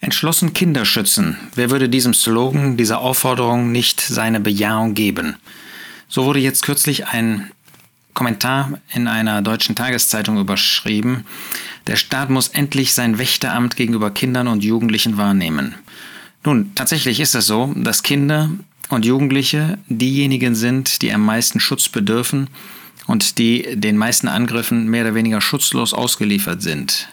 Entschlossen Kinder schützen. Wer würde diesem Slogan, dieser Aufforderung nicht seine Bejahung geben? So wurde jetzt kürzlich ein Kommentar in einer deutschen Tageszeitung überschrieben. Der Staat muss endlich sein Wächteramt gegenüber Kindern und Jugendlichen wahrnehmen. Nun, tatsächlich ist es so, dass Kinder und Jugendliche diejenigen sind, die am meisten Schutz bedürfen und die den meisten Angriffen mehr oder weniger schutzlos ausgeliefert sind.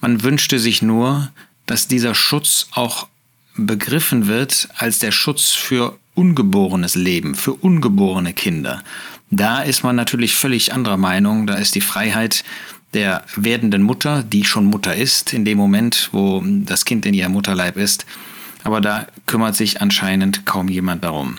Man wünschte sich nur, dass dieser Schutz auch begriffen wird als der Schutz für ungeborenes Leben, für ungeborene Kinder. Da ist man natürlich völlig anderer Meinung. Da ist die Freiheit der werdenden Mutter, die schon Mutter ist, in dem Moment, wo das Kind in ihrem Mutterleib ist. Aber da kümmert sich anscheinend kaum jemand darum.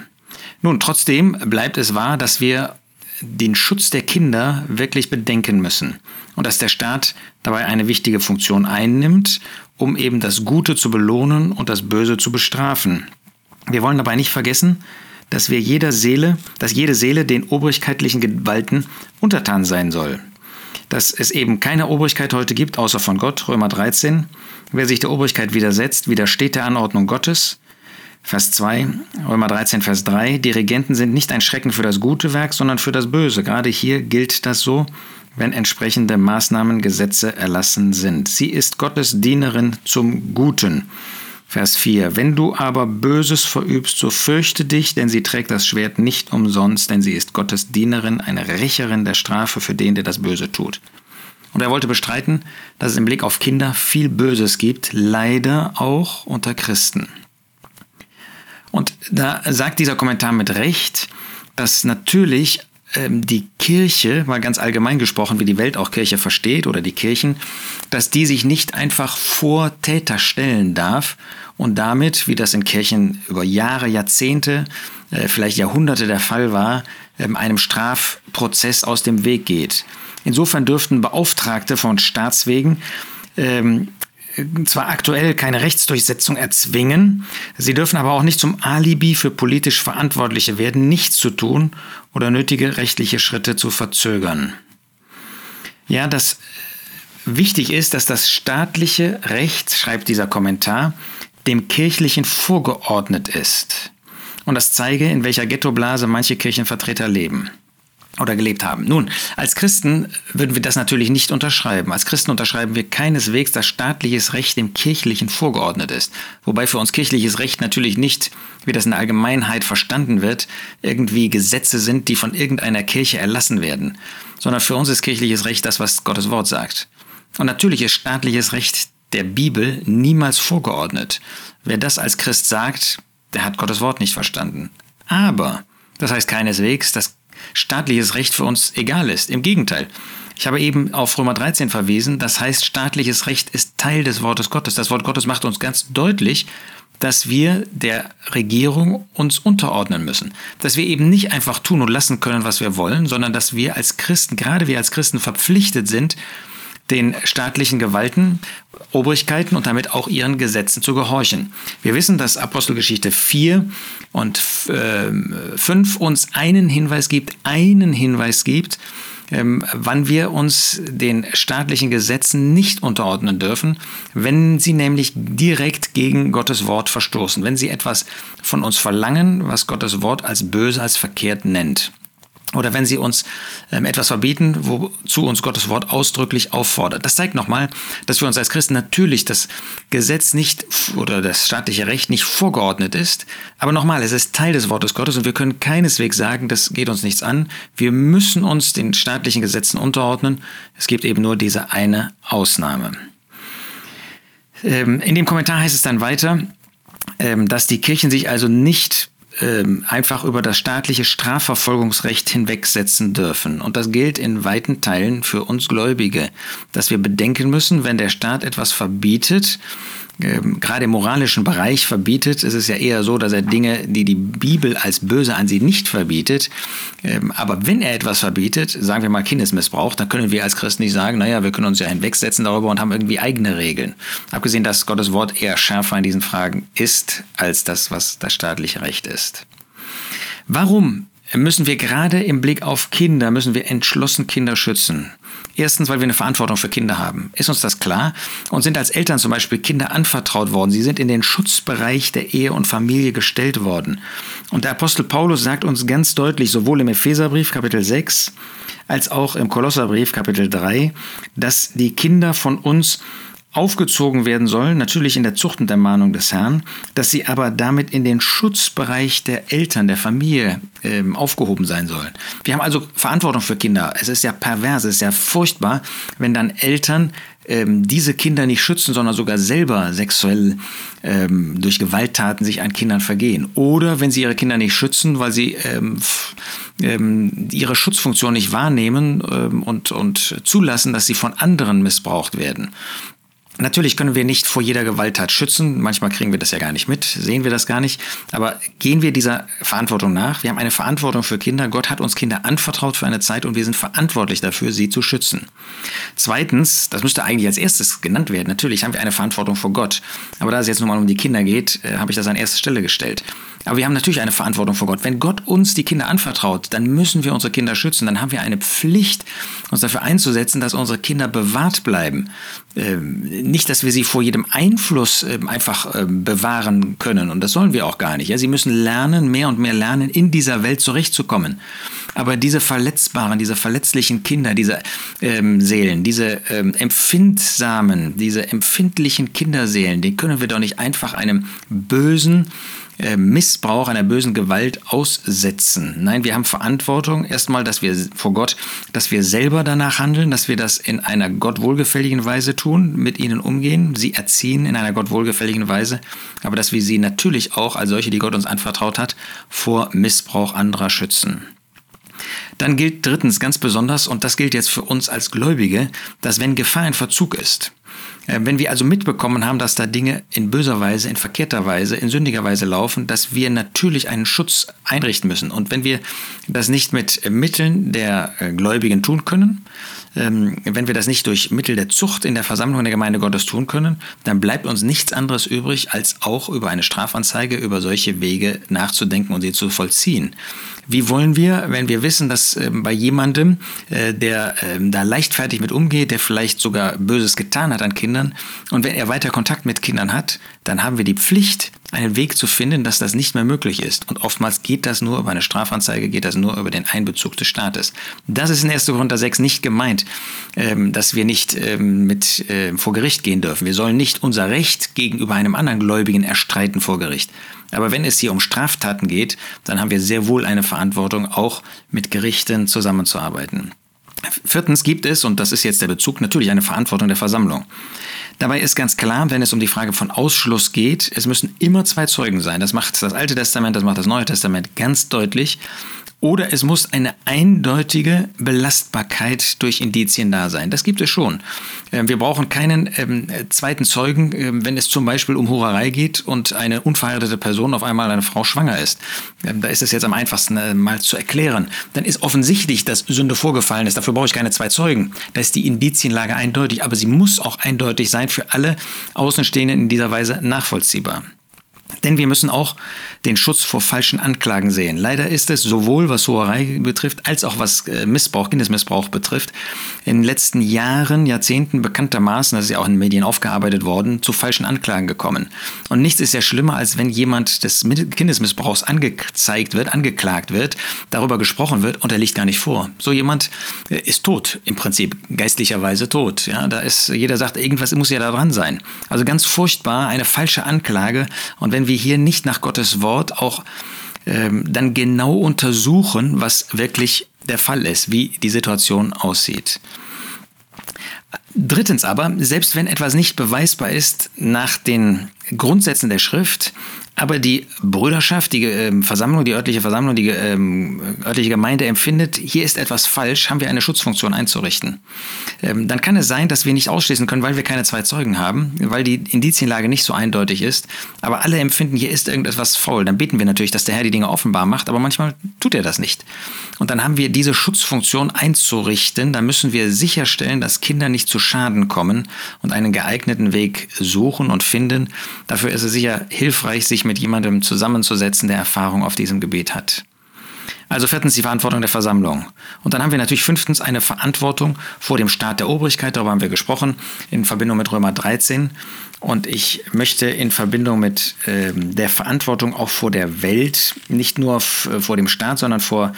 Nun, trotzdem bleibt es wahr, dass wir den Schutz der Kinder wirklich bedenken müssen und dass der Staat dabei eine wichtige Funktion einnimmt, um eben das Gute zu belohnen und das Böse zu bestrafen. Wir wollen dabei nicht vergessen, dass wir jeder Seele, dass jede Seele den obrigkeitlichen Gewalten untertan sein soll. Dass es eben keine Obrigkeit heute gibt, außer von Gott, Römer 13. Wer sich der Obrigkeit widersetzt, widersteht der Anordnung Gottes. Vers 2, Römer 13, Vers 3. Die Regenten sind nicht ein Schrecken für das gute Werk, sondern für das Böse. Gerade hier gilt das so wenn entsprechende Maßnahmen, Gesetze erlassen sind. Sie ist Gottes Dienerin zum Guten. Vers 4. Wenn du aber Böses verübst, so fürchte dich, denn sie trägt das Schwert nicht umsonst, denn sie ist Gottes Dienerin, eine Rächerin der Strafe für den, der das Böse tut. Und er wollte bestreiten, dass es im Blick auf Kinder viel Böses gibt, leider auch unter Christen. Und da sagt dieser Kommentar mit Recht, dass natürlich die Kirche, mal ganz allgemein gesprochen, wie die Welt auch Kirche versteht oder die Kirchen, dass die sich nicht einfach vor Täter stellen darf und damit, wie das in Kirchen über Jahre, Jahrzehnte, äh, vielleicht Jahrhunderte der Fall war, ähm, einem Strafprozess aus dem Weg geht. Insofern dürften Beauftragte von Staatswegen ähm, zwar aktuell keine Rechtsdurchsetzung erzwingen, sie dürfen aber auch nicht zum Alibi für politisch Verantwortliche werden, nichts zu tun oder nötige rechtliche Schritte zu verzögern. Ja, das wichtig ist, dass das staatliche Recht, schreibt dieser Kommentar, dem kirchlichen vorgeordnet ist. Und das zeige, in welcher Ghettoblase manche Kirchenvertreter leben oder gelebt haben. Nun, als Christen würden wir das natürlich nicht unterschreiben. Als Christen unterschreiben wir keineswegs, dass staatliches Recht dem kirchlichen vorgeordnet ist. Wobei für uns kirchliches Recht natürlich nicht, wie das in der Allgemeinheit verstanden wird, irgendwie Gesetze sind, die von irgendeiner Kirche erlassen werden, sondern für uns ist kirchliches Recht das, was Gottes Wort sagt. Und natürlich ist staatliches Recht der Bibel niemals vorgeordnet. Wer das als Christ sagt, der hat Gottes Wort nicht verstanden. Aber das heißt keineswegs, dass staatliches Recht für uns egal ist. Im Gegenteil. Ich habe eben auf Römer 13 verwiesen, das heißt, staatliches Recht ist Teil des Wortes Gottes. Das Wort Gottes macht uns ganz deutlich, dass wir der Regierung uns unterordnen müssen. Dass wir eben nicht einfach tun und lassen können, was wir wollen, sondern dass wir als Christen, gerade wir als Christen verpflichtet sind, den staatlichen Gewalten, Obrigkeiten und damit auch ihren Gesetzen zu gehorchen. Wir wissen, dass Apostelgeschichte 4 und 5 ähm, uns einen Hinweis gibt, einen Hinweis gibt, ähm, wann wir uns den staatlichen Gesetzen nicht unterordnen dürfen, wenn sie nämlich direkt gegen Gottes Wort verstoßen, wenn sie etwas von uns verlangen, was Gottes Wort als böse, als verkehrt nennt oder wenn sie uns ähm, etwas verbieten, wozu uns Gottes Wort ausdrücklich auffordert. Das zeigt nochmal, dass für uns als Christen natürlich das Gesetz nicht oder das staatliche Recht nicht vorgeordnet ist. Aber nochmal, es ist Teil des Wortes Gottes und wir können keineswegs sagen, das geht uns nichts an. Wir müssen uns den staatlichen Gesetzen unterordnen. Es gibt eben nur diese eine Ausnahme. Ähm, in dem Kommentar heißt es dann weiter, ähm, dass die Kirchen sich also nicht ähm, einfach über das staatliche Strafverfolgungsrecht hinwegsetzen dürfen. Und das gilt in weiten Teilen für uns Gläubige, dass wir bedenken müssen, wenn der Staat etwas verbietet, gerade im moralischen Bereich verbietet, ist es ja eher so, dass er Dinge, die die Bibel als böse an sie nicht verbietet, ähm, aber wenn er etwas verbietet, sagen wir mal Kindesmissbrauch, dann können wir als Christen nicht sagen, naja, wir können uns ja hinwegsetzen darüber und haben irgendwie eigene Regeln. Abgesehen, dass Gottes Wort eher schärfer in diesen Fragen ist, als das, was das staatliche Recht ist. Warum müssen wir gerade im Blick auf Kinder, müssen wir entschlossen Kinder schützen. Erstens, weil wir eine Verantwortung für Kinder haben. Ist uns das klar? Und sind als Eltern zum Beispiel Kinder anvertraut worden. Sie sind in den Schutzbereich der Ehe und Familie gestellt worden. Und der Apostel Paulus sagt uns ganz deutlich, sowohl im Epheserbrief Kapitel 6 als auch im Kolosserbrief Kapitel 3, dass die Kinder von uns aufgezogen werden sollen, natürlich in der Zucht und der Mahnung des Herrn, dass sie aber damit in den Schutzbereich der Eltern, der Familie äh, aufgehoben sein sollen. Wir haben also Verantwortung für Kinder. Es ist ja pervers, es ist ja furchtbar, wenn dann Eltern ähm, diese Kinder nicht schützen, sondern sogar selber sexuell ähm, durch Gewalttaten sich an Kindern vergehen. Oder wenn sie ihre Kinder nicht schützen, weil sie ähm, ähm ihre Schutzfunktion nicht wahrnehmen ähm, und, und zulassen, dass sie von anderen missbraucht werden. Natürlich können wir nicht vor jeder Gewalttat schützen. Manchmal kriegen wir das ja gar nicht mit, sehen wir das gar nicht. Aber gehen wir dieser Verantwortung nach. Wir haben eine Verantwortung für Kinder. Gott hat uns Kinder anvertraut für eine Zeit und wir sind verantwortlich dafür, sie zu schützen. Zweitens, das müsste eigentlich als erstes genannt werden. Natürlich haben wir eine Verantwortung vor Gott. Aber da es jetzt nun mal um die Kinder geht, äh, habe ich das an erste Stelle gestellt. Aber wir haben natürlich eine Verantwortung vor Gott. Wenn Gott uns die Kinder anvertraut, dann müssen wir unsere Kinder schützen. Dann haben wir eine Pflicht, uns dafür einzusetzen, dass unsere Kinder bewahrt bleiben. Ähm, nicht, dass wir sie vor jedem Einfluss ähm, einfach ähm, bewahren können. Und das sollen wir auch gar nicht. Sie müssen lernen, mehr und mehr lernen, in dieser Welt zurechtzukommen. Aber diese verletzbaren, diese verletzlichen Kinder, diese ähm, Seelen, diese ähm, empfindsamen, diese empfindlichen Kinderseelen, die können wir doch nicht einfach einem bösen, Missbrauch, einer bösen Gewalt aussetzen. Nein, wir haben Verantwortung erstmal, dass wir vor Gott, dass wir selber danach handeln, dass wir das in einer Gott wohlgefälligen Weise tun, mit ihnen umgehen, sie erziehen in einer Gott wohlgefälligen Weise, aber dass wir sie natürlich auch als solche, die Gott uns anvertraut hat, vor Missbrauch anderer schützen. Dann gilt drittens ganz besonders, und das gilt jetzt für uns als Gläubige, dass wenn Gefahr in Verzug ist, äh, wenn wir also mitbekommen haben, dass da Dinge in böser Weise, in verkehrter Weise, in sündiger Weise laufen, dass wir natürlich einen Schutz einrichten müssen. Und wenn wir das nicht mit Mitteln der äh, Gläubigen tun können, wenn wir das nicht durch Mittel der Zucht in der Versammlung der Gemeinde Gottes tun können, dann bleibt uns nichts anderes übrig, als auch über eine Strafanzeige, über solche Wege nachzudenken und sie zu vollziehen. Wie wollen wir, wenn wir wissen, dass äh, bei jemandem, äh, der äh, da leichtfertig mit umgeht, der vielleicht sogar Böses getan hat an Kindern, und wenn er weiter Kontakt mit Kindern hat, dann haben wir die Pflicht, einen Weg zu finden, dass das nicht mehr möglich ist. Und oftmals geht das nur über eine Strafanzeige, geht das nur über den Einbezug des Staates. Das ist in 1. Korinther 6 nicht gemeint, ähm, dass wir nicht ähm, mit äh, vor Gericht gehen dürfen. Wir sollen nicht unser Recht gegenüber einem anderen Gläubigen erstreiten vor Gericht. Aber wenn es hier um Straftaten geht, dann haben wir sehr wohl eine Verantwortung, auch mit Gerichten zusammenzuarbeiten. Viertens gibt es, und das ist jetzt der Bezug, natürlich eine Verantwortung der Versammlung. Dabei ist ganz klar, wenn es um die Frage von Ausschluss geht, es müssen immer zwei Zeugen sein. Das macht das Alte Testament, das macht das Neue Testament ganz deutlich. Oder es muss eine eindeutige Belastbarkeit durch Indizien da sein. Das gibt es schon. Ähm, wir brauchen keinen ähm, zweiten Zeugen, ähm, wenn es zum Beispiel um Hurerei geht und eine unverheiratete Person auf einmal eine Frau schwanger ist. Ähm, da ist es jetzt am einfachsten äh, mal zu erklären. Dann ist offensichtlich, dass Sünde vorgefallen ist. Dafür brauche ich keine zwei Zeugen. Da ist die Indizienlage eindeutig, aber sie muss auch eindeutig sein für alle Außenstehenden in dieser Weise nachvollziehbar. Denn wir müssen auch den Schutz vor falschen Anklagen sehen. Leider ist es sowohl was Hoherei betrifft, als auch was äh, Missbrauch, Kindesmissbrauch betrifft, in den letzten Jahren, Jahrzehnten bekanntermaßen, das ist ja auch in den Medien aufgearbeitet worden, zu falschen Anklagen gekommen. Und nichts ist ja schlimmer, als wenn jemand des Kindesmissbrauchs angezeigt wird, angeklagt wird, darüber gesprochen wird und er liegt gar nicht vor. So jemand äh, ist tot, im Prinzip, geistlicherweise tot. Ja, da ist, jeder sagt, irgendwas muss ja da dran sein. Also ganz furchtbar, eine falsche Anklage. Und wenn wir hier nicht nach Gottes Wort auch ähm, dann genau untersuchen, was wirklich der Fall ist, wie die Situation aussieht. Drittens aber, selbst wenn etwas nicht beweisbar ist nach den Grundsätzen der Schrift, aber die Brüderschaft, die äh, Versammlung, die örtliche Versammlung, die äh, örtliche Gemeinde empfindet, hier ist etwas falsch, haben wir eine Schutzfunktion einzurichten. Ähm, dann kann es sein, dass wir nicht ausschließen können, weil wir keine zwei Zeugen haben, weil die Indizienlage nicht so eindeutig ist, aber alle empfinden, hier ist irgendetwas faul. Dann beten wir natürlich, dass der Herr die Dinge offenbar macht, aber manchmal tut er das nicht. Und dann haben wir diese Schutzfunktion einzurichten, da müssen wir sicherstellen, dass Kinder nicht zu Schaden kommen und einen geeigneten Weg suchen und finden. Dafür ist es sicher hilfreich, sich mit jemandem zusammenzusetzen, der Erfahrung auf diesem Gebiet hat. Also viertens die Verantwortung der Versammlung. Und dann haben wir natürlich fünftens eine Verantwortung vor dem Staat der Obrigkeit, darüber haben wir gesprochen, in Verbindung mit Römer 13. Und ich möchte in Verbindung mit äh, der Verantwortung auch vor der Welt, nicht nur vor dem Staat, sondern vor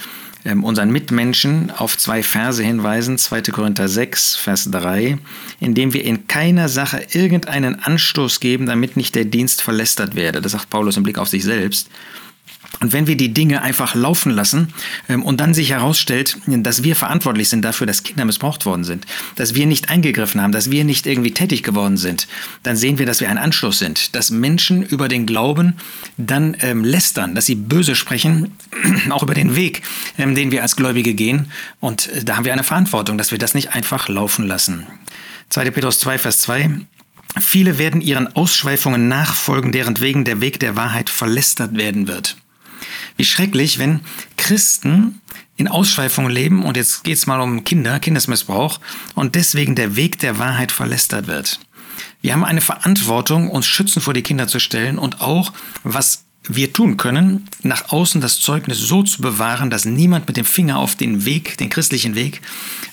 ähm, unseren Mitmenschen auf zwei Verse hinweisen, 2. Korinther 6, Vers 3, indem wir in keiner Sache irgendeinen Anstoß geben, damit nicht der Dienst verlästert werde. Das sagt Paulus im Blick auf sich selbst. Und wenn wir die Dinge einfach laufen lassen ähm, und dann sich herausstellt, dass wir verantwortlich sind dafür, dass Kinder missbraucht worden sind, dass wir nicht eingegriffen haben, dass wir nicht irgendwie tätig geworden sind, dann sehen wir, dass wir ein Anschluss sind, dass Menschen über den Glauben dann ähm, lästern, dass sie böse sprechen, auch über den Weg, ähm, den wir als Gläubige gehen. Und äh, da haben wir eine Verantwortung, dass wir das nicht einfach laufen lassen. 2. Petrus 2, Vers 2. Viele werden ihren Ausschweifungen nachfolgen, deren wegen der Weg der Wahrheit verlästert werden wird. Wie schrecklich, wenn Christen in Ausschweifungen leben und jetzt geht es mal um Kinder, Kindesmissbrauch und deswegen der Weg der Wahrheit verlästert wird. Wir haben eine Verantwortung, uns schützen vor die Kinder zu stellen und auch, was wir tun können, nach außen das Zeugnis so zu bewahren, dass niemand mit dem Finger auf den Weg, den christlichen Weg,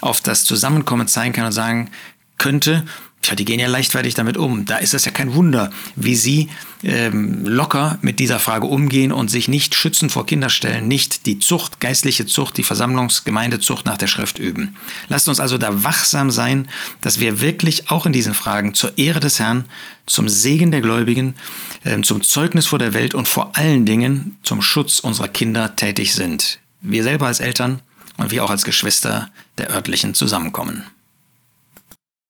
auf das Zusammenkommen zeigen kann und sagen könnte, Tja, die gehen ja leichtfertig damit um. Da ist es ja kein Wunder, wie sie ähm, locker mit dieser Frage umgehen und sich nicht schützen vor Kinderstellen, nicht die Zucht, geistliche Zucht, die Versammlungsgemeindezucht nach der Schrift üben. Lasst uns also da wachsam sein, dass wir wirklich auch in diesen Fragen zur Ehre des Herrn, zum Segen der Gläubigen, äh, zum Zeugnis vor der Welt und vor allen Dingen zum Schutz unserer Kinder tätig sind. Wir selber als Eltern und wir auch als Geschwister der örtlichen Zusammenkommen.